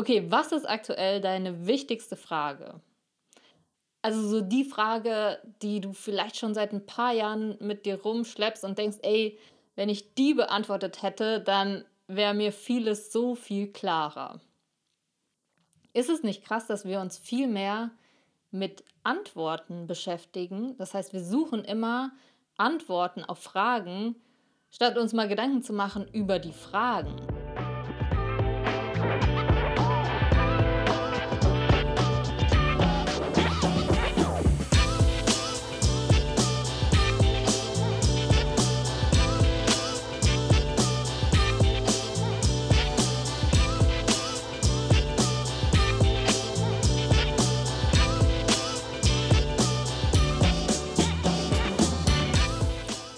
Okay, was ist aktuell deine wichtigste Frage? Also so die Frage, die du vielleicht schon seit ein paar Jahren mit dir rumschleppst und denkst, ey, wenn ich die beantwortet hätte, dann wäre mir vieles so viel klarer. Ist es nicht krass, dass wir uns viel mehr mit Antworten beschäftigen? Das heißt, wir suchen immer Antworten auf Fragen, statt uns mal Gedanken zu machen über die Fragen.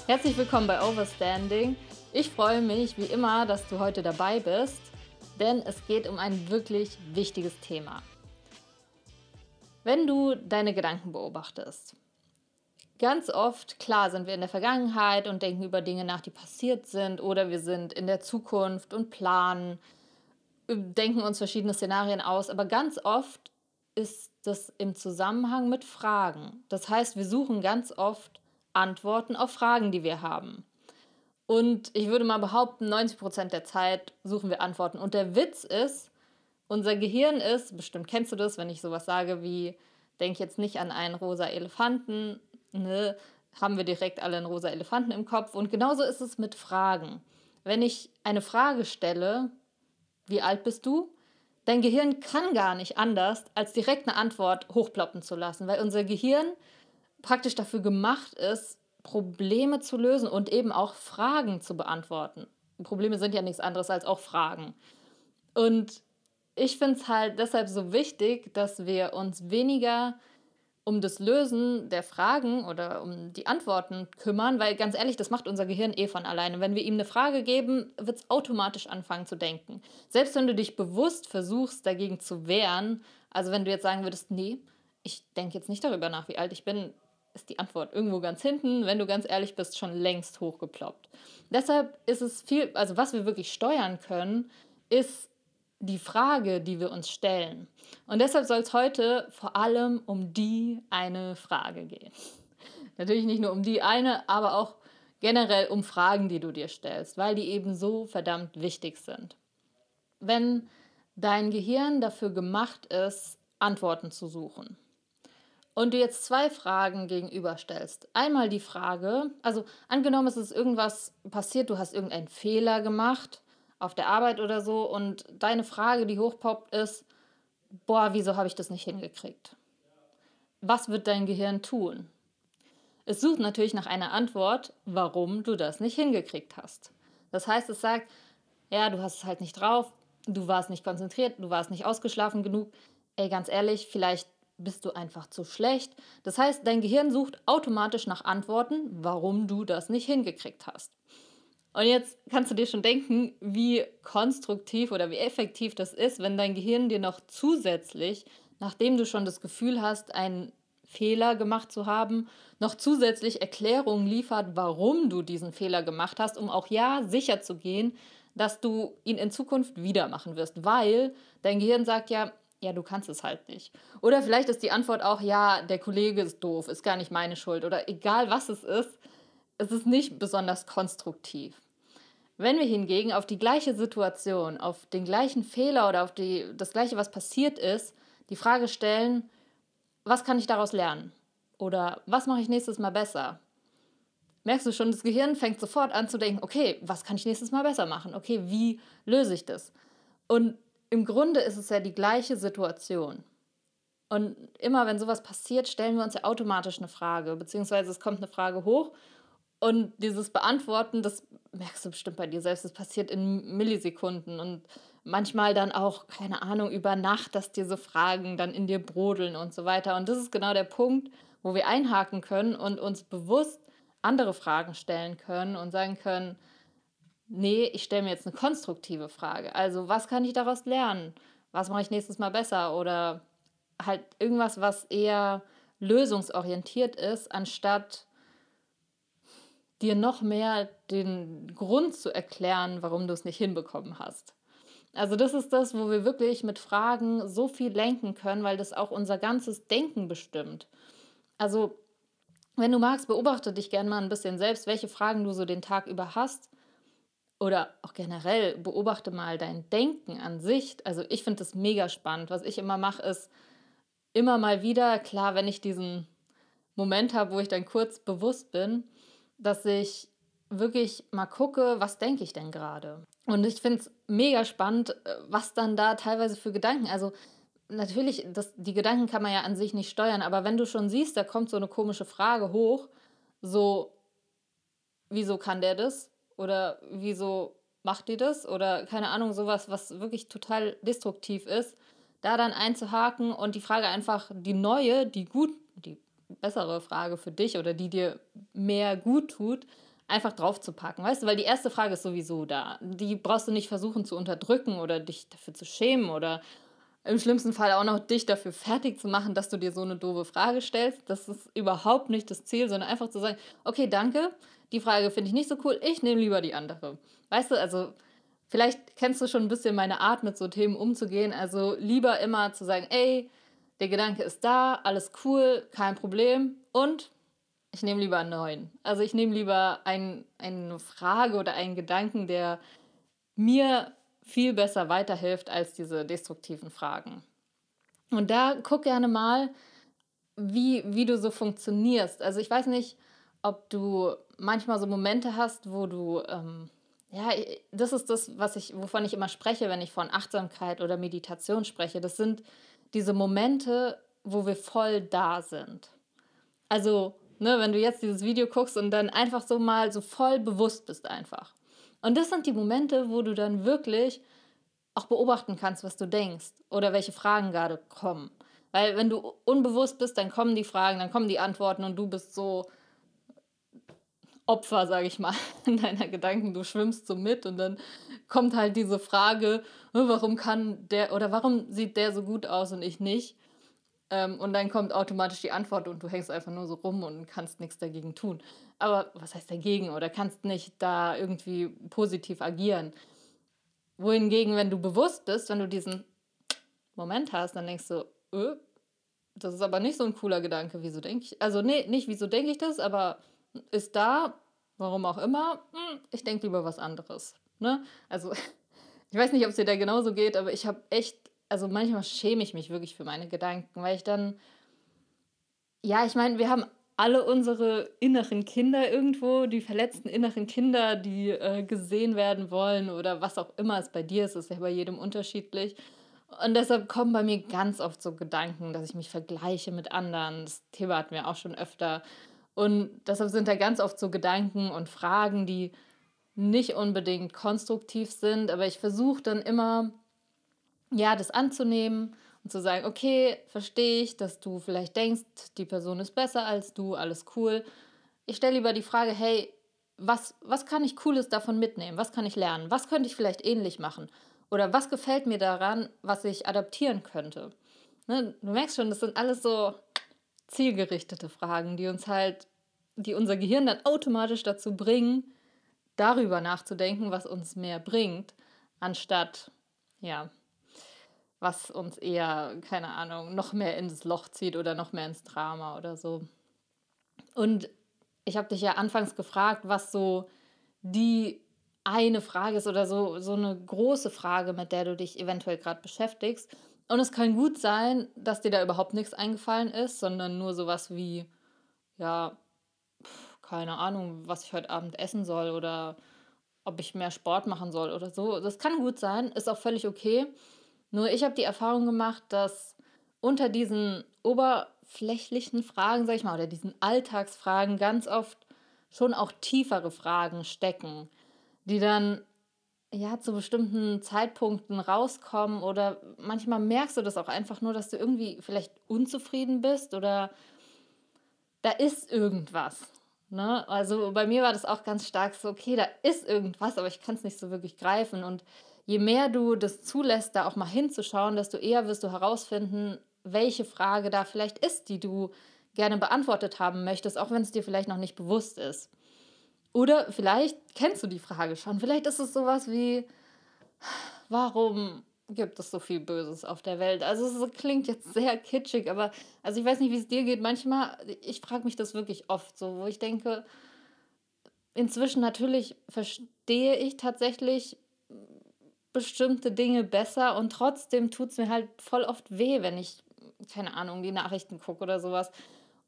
Herzlich willkommen bei Overstanding. Ich freue mich wie immer, dass du heute dabei bist, denn es geht um ein wirklich wichtiges Thema. Wenn du deine Gedanken beobachtest, ganz oft, klar, sind wir in der Vergangenheit und denken über Dinge nach, die passiert sind, oder wir sind in der Zukunft und planen, denken uns verschiedene Szenarien aus, aber ganz oft ist das im Zusammenhang mit Fragen. Das heißt, wir suchen ganz oft Antworten auf Fragen, die wir haben. Und ich würde mal behaupten, 90 Prozent der Zeit suchen wir Antworten. Und der Witz ist, unser Gehirn ist, bestimmt kennst du das, wenn ich sowas sage wie, denk jetzt nicht an einen rosa Elefanten, ne, haben wir direkt alle einen rosa Elefanten im Kopf. Und genauso ist es mit Fragen. Wenn ich eine Frage stelle, wie alt bist du? Dein Gehirn kann gar nicht anders, als direkt eine Antwort hochploppen zu lassen, weil unser Gehirn praktisch dafür gemacht ist, Probleme zu lösen und eben auch Fragen zu beantworten. Probleme sind ja nichts anderes als auch Fragen. Und ich finde es halt deshalb so wichtig, dass wir uns weniger um das Lösen der Fragen oder um die Antworten kümmern, weil ganz ehrlich, das macht unser Gehirn eh von alleine. Wenn wir ihm eine Frage geben, wird es automatisch anfangen zu denken. Selbst wenn du dich bewusst versuchst, dagegen zu wehren, also wenn du jetzt sagen würdest, nee, ich denke jetzt nicht darüber nach, wie alt ich bin, ist die Antwort irgendwo ganz hinten, wenn du ganz ehrlich bist, schon längst hochgeploppt. Deshalb ist es viel, also was wir wirklich steuern können, ist die Frage, die wir uns stellen. Und deshalb soll es heute vor allem um die eine Frage gehen. Natürlich nicht nur um die eine, aber auch generell um Fragen, die du dir stellst, weil die eben so verdammt wichtig sind. Wenn dein Gehirn dafür gemacht ist, Antworten zu suchen, und du jetzt zwei Fragen gegenüberstellst. Einmal die Frage, also angenommen, es ist irgendwas passiert, du hast irgendeinen Fehler gemacht auf der Arbeit oder so und deine Frage, die hochpoppt, ist, boah, wieso habe ich das nicht hingekriegt? Was wird dein Gehirn tun? Es sucht natürlich nach einer Antwort, warum du das nicht hingekriegt hast. Das heißt, es sagt, ja, du hast es halt nicht drauf, du warst nicht konzentriert, du warst nicht ausgeschlafen genug. Ey, ganz ehrlich, vielleicht bist du einfach zu schlecht. Das heißt, dein Gehirn sucht automatisch nach Antworten, warum du das nicht hingekriegt hast. Und jetzt kannst du dir schon denken, wie konstruktiv oder wie effektiv das ist, wenn dein Gehirn dir noch zusätzlich, nachdem du schon das Gefühl hast, einen Fehler gemacht zu haben, noch zusätzlich Erklärungen liefert, warum du diesen Fehler gemacht hast, um auch ja sicher zu gehen, dass du ihn in Zukunft wieder machen wirst, weil dein Gehirn sagt ja, ja, du kannst es halt nicht. Oder vielleicht ist die Antwort auch, ja, der Kollege ist doof, ist gar nicht meine Schuld. Oder egal was es ist, es ist nicht besonders konstruktiv. Wenn wir hingegen auf die gleiche Situation, auf den gleichen Fehler oder auf die, das gleiche, was passiert ist, die Frage stellen, was kann ich daraus lernen? Oder was mache ich nächstes Mal besser? Merkst du schon, das Gehirn fängt sofort an zu denken, okay, was kann ich nächstes Mal besser machen? Okay, wie löse ich das? Und im Grunde ist es ja die gleiche Situation. Und immer wenn sowas passiert, stellen wir uns ja automatisch eine Frage, beziehungsweise es kommt eine Frage hoch und dieses Beantworten, das merkst du bestimmt bei dir selbst, das passiert in Millisekunden und manchmal dann auch, keine Ahnung, über Nacht, dass diese Fragen dann in dir brodeln und so weiter. Und das ist genau der Punkt, wo wir einhaken können und uns bewusst andere Fragen stellen können und sagen können, nee, ich stelle mir jetzt eine konstruktive Frage. Also, was kann ich daraus lernen? Was mache ich nächstes Mal besser? Oder halt irgendwas, was eher lösungsorientiert ist, anstatt dir noch mehr den Grund zu erklären, warum du es nicht hinbekommen hast. Also das ist das, wo wir wirklich mit Fragen so viel lenken können, weil das auch unser ganzes Denken bestimmt. Also wenn du magst, beobachte dich gerne mal ein bisschen selbst, welche Fragen du so den Tag über hast. Oder auch generell beobachte mal dein Denken an sich. Also ich finde das mega spannend. Was ich immer mache, ist immer mal wieder, klar, wenn ich diesen Moment habe, wo ich dann kurz bewusst bin, dass ich wirklich mal gucke, was denke ich denn gerade. Und ich finde es mega spannend, äh, was dann da teilweise für Gedanken, also natürlich, das, die Gedanken kann man ja an sich nicht steuern, aber wenn du schon siehst, da kommt so eine komische Frage hoch, so, wieso kann der das? Oder wieso macht die das? Oder keine Ahnung, sowas, was wirklich total destruktiv ist, da dann einzuhaken und die Frage einfach, die neue, die gut, die bessere Frage für dich oder die dir mehr gut tut, einfach draufzupacken, weißt du, weil die erste Frage ist sowieso da. Die brauchst du nicht versuchen zu unterdrücken oder dich dafür zu schämen oder im schlimmsten Fall auch noch dich dafür fertig zu machen, dass du dir so eine doofe Frage stellst. Das ist überhaupt nicht das Ziel, sondern einfach zu sagen, okay, danke, die Frage finde ich nicht so cool, ich nehme lieber die andere. Weißt du, also vielleicht kennst du schon ein bisschen meine Art, mit so Themen umzugehen. Also lieber immer zu sagen, ey, der Gedanke ist da, alles cool, kein Problem und ich nehme lieber einen neuen. Also ich nehme lieber ein, eine Frage oder einen Gedanken, der mir viel besser weiterhilft als diese destruktiven Fragen. Und da guck gerne mal, wie, wie du so funktionierst. Also ich weiß nicht, ob du manchmal so Momente hast, wo du, ähm, ja, das ist das, was ich, wovon ich immer spreche, wenn ich von Achtsamkeit oder Meditation spreche. Das sind diese Momente, wo wir voll da sind. Also Ne, wenn du jetzt dieses Video guckst und dann einfach so mal so voll bewusst bist einfach. Und das sind die Momente, wo du dann wirklich auch beobachten kannst, was du denkst oder welche Fragen gerade kommen. Weil wenn du unbewusst bist, dann kommen die Fragen, dann kommen die Antworten und du bist so Opfer, sage ich mal, in deiner Gedanken. Du schwimmst so mit und dann kommt halt diese Frage, warum kann der oder warum sieht der so gut aus und ich nicht? Ähm, und dann kommt automatisch die Antwort und du hängst einfach nur so rum und kannst nichts dagegen tun. Aber was heißt dagegen? Oder kannst nicht da irgendwie positiv agieren. Wohingegen, wenn du bewusst bist, wenn du diesen Moment hast, dann denkst du, öh, das ist aber nicht so ein cooler Gedanke, wieso denke ich. Also, nee, nicht wieso denke ich das, aber ist da, warum auch immer, hm, ich denke lieber was anderes. Ne? Also, ich weiß nicht, ob es dir da genauso geht, aber ich habe echt also manchmal schäme ich mich wirklich für meine Gedanken, weil ich dann, ja, ich meine, wir haben alle unsere inneren Kinder irgendwo, die verletzten inneren Kinder, die äh, gesehen werden wollen oder was auch immer es bei dir ist, ist ja bei jedem unterschiedlich. Und deshalb kommen bei mir ganz oft so Gedanken, dass ich mich vergleiche mit anderen. Das Thema hatten wir auch schon öfter. Und deshalb sind da ganz oft so Gedanken und Fragen, die nicht unbedingt konstruktiv sind, aber ich versuche dann immer ja, das anzunehmen und zu sagen, okay, verstehe ich, dass du vielleicht denkst, die Person ist besser als du, alles cool. Ich stelle lieber die Frage, hey, was, was kann ich Cooles davon mitnehmen? Was kann ich lernen? Was könnte ich vielleicht ähnlich machen? Oder was gefällt mir daran, was ich adaptieren könnte? Ne, du merkst schon, das sind alles so zielgerichtete Fragen, die uns halt, die unser Gehirn dann automatisch dazu bringen, darüber nachzudenken, was uns mehr bringt, anstatt, ja, was uns eher, keine Ahnung, noch mehr ins Loch zieht oder noch mehr ins Drama oder so. Und ich habe dich ja anfangs gefragt, was so die eine Frage ist oder so, so eine große Frage, mit der du dich eventuell gerade beschäftigst. Und es kann gut sein, dass dir da überhaupt nichts eingefallen ist, sondern nur sowas wie, ja, keine Ahnung, was ich heute Abend essen soll oder ob ich mehr Sport machen soll oder so. Das kann gut sein, ist auch völlig okay. Nur ich habe die Erfahrung gemacht, dass unter diesen oberflächlichen Fragen, sag ich mal, oder diesen Alltagsfragen ganz oft schon auch tiefere Fragen stecken, die dann ja zu bestimmten Zeitpunkten rauskommen oder manchmal merkst du das auch einfach nur, dass du irgendwie vielleicht unzufrieden bist oder da ist irgendwas. Ne? Also bei mir war das auch ganz stark so, okay, da ist irgendwas, aber ich kann es nicht so wirklich greifen und je mehr du das zulässt, da auch mal hinzuschauen, desto eher wirst du herausfinden, welche Frage da vielleicht ist, die du gerne beantwortet haben möchtest, auch wenn es dir vielleicht noch nicht bewusst ist. Oder vielleicht kennst du die Frage schon. Vielleicht ist es sowas wie, warum gibt es so viel Böses auf der Welt? Also es klingt jetzt sehr kitschig, aber also ich weiß nicht, wie es dir geht. Manchmal, ich frage mich das wirklich oft so, wo ich denke, inzwischen natürlich verstehe ich tatsächlich bestimmte Dinge besser und trotzdem tut es mir halt voll oft weh, wenn ich, keine Ahnung, die Nachrichten gucke oder sowas.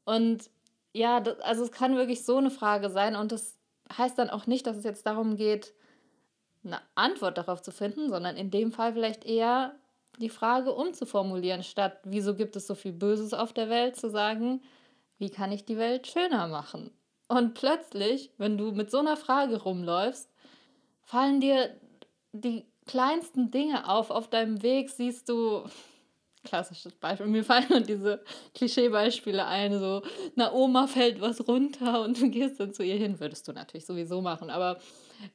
Und ja, das, also es kann wirklich so eine Frage sein und das heißt dann auch nicht, dass es jetzt darum geht, eine Antwort darauf zu finden, sondern in dem Fall vielleicht eher die Frage umzuformulieren, statt wieso gibt es so viel Böses auf der Welt, zu sagen, wie kann ich die Welt schöner machen? Und plötzlich, wenn du mit so einer Frage rumläufst, fallen dir die kleinsten Dinge auf. Auf deinem Weg siehst du, klassisches Beispiel, mir fallen diese Klischeebeispiele ein, so, einer Oma fällt was runter und du gehst dann zu ihr hin. Würdest du natürlich sowieso machen, aber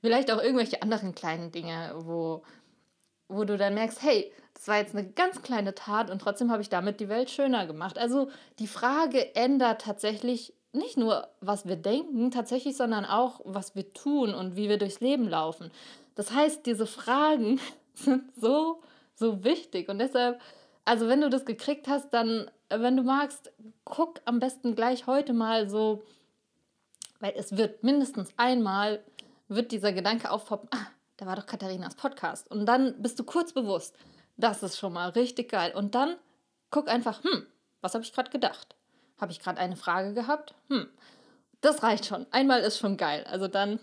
vielleicht auch irgendwelche anderen kleinen Dinge, wo, wo du dann merkst, hey, das war jetzt eine ganz kleine Tat und trotzdem habe ich damit die Welt schöner gemacht. Also die Frage ändert tatsächlich nicht nur, was wir denken, tatsächlich, sondern auch, was wir tun und wie wir durchs Leben laufen. Das heißt, diese Fragen sind so, so wichtig und deshalb, also wenn du das gekriegt hast, dann, wenn du magst, guck am besten gleich heute mal so, weil es wird mindestens einmal, wird dieser Gedanke aufpoppen, ah, da war doch Katharinas Podcast. Und dann bist du kurz bewusst, das ist schon mal richtig geil. Und dann guck einfach, hm, was habe ich gerade gedacht? Habe ich gerade eine Frage gehabt? Hm, das reicht schon. Einmal ist schon geil. Also dann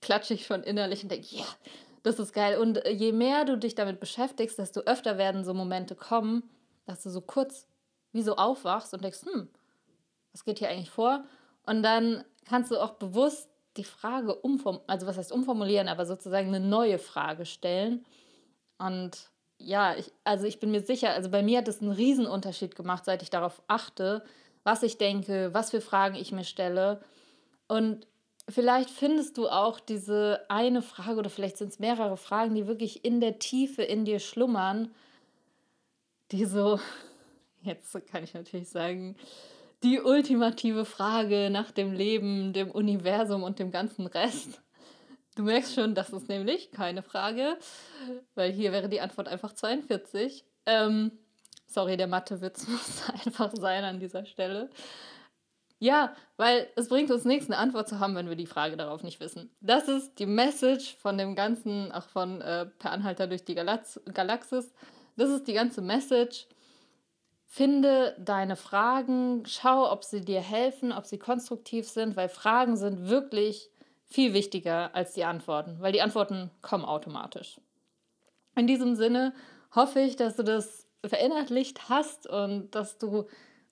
klatsche ich schon innerlich und denke, ja, yeah, das ist geil. Und äh, je mehr du dich damit beschäftigst, desto öfter werden so Momente kommen, dass du so kurz wie so aufwachst und denkst, hm, was geht hier eigentlich vor? Und dann kannst du auch bewusst die Frage umformulieren, also was heißt umformulieren, aber sozusagen eine neue Frage stellen. Und ja, ich, also ich bin mir sicher, also bei mir hat es einen Riesenunterschied gemacht, seit ich darauf achte, was ich denke, was für Fragen ich mir stelle. Und vielleicht findest du auch diese eine Frage oder vielleicht sind es mehrere Fragen, die wirklich in der Tiefe in dir schlummern, die so, jetzt kann ich natürlich sagen, die ultimative Frage nach dem Leben, dem Universum und dem ganzen Rest. Du merkst schon, das ist nämlich keine Frage, weil hier wäre die Antwort einfach 42. Ähm, sorry, der Mathewitz muss einfach sein an dieser Stelle. Ja, weil es bringt uns nichts, eine Antwort zu haben, wenn wir die Frage darauf nicht wissen. Das ist die Message von dem Ganzen, auch von äh, Per Anhalter durch die Galax Galaxis. Das ist die ganze Message. Finde deine Fragen, schau, ob sie dir helfen, ob sie konstruktiv sind, weil Fragen sind wirklich viel wichtiger als die Antworten, weil die Antworten kommen automatisch. In diesem Sinne hoffe ich, dass du das verinnerlicht hast und dass du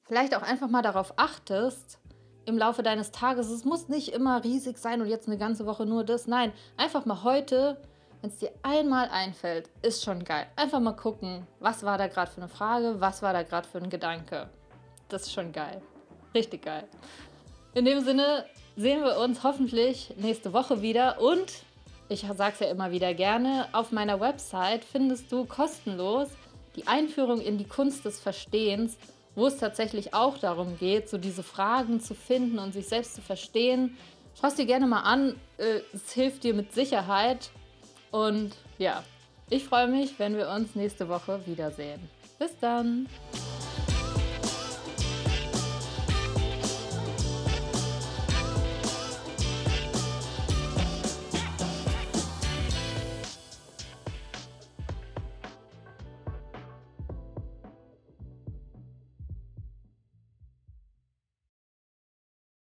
vielleicht auch einfach mal darauf achtest im Laufe deines Tages. Es muss nicht immer riesig sein und jetzt eine ganze Woche nur das. Nein, einfach mal heute wenn es dir einmal einfällt, ist schon geil. Einfach mal gucken, was war da gerade für eine Frage, was war da gerade für ein Gedanke. Das ist schon geil. Richtig geil. In dem Sinne sehen wir uns hoffentlich nächste Woche wieder und ich sage es ja immer wieder gerne, auf meiner Website findest du kostenlos die Einführung in die Kunst des Verstehens, wo es tatsächlich auch darum geht, so diese Fragen zu finden und sich selbst zu verstehen. Schau es dir gerne mal an, äh, es hilft dir mit Sicherheit und ja, ich freue mich, wenn wir uns nächste Woche wiedersehen. Bis dann!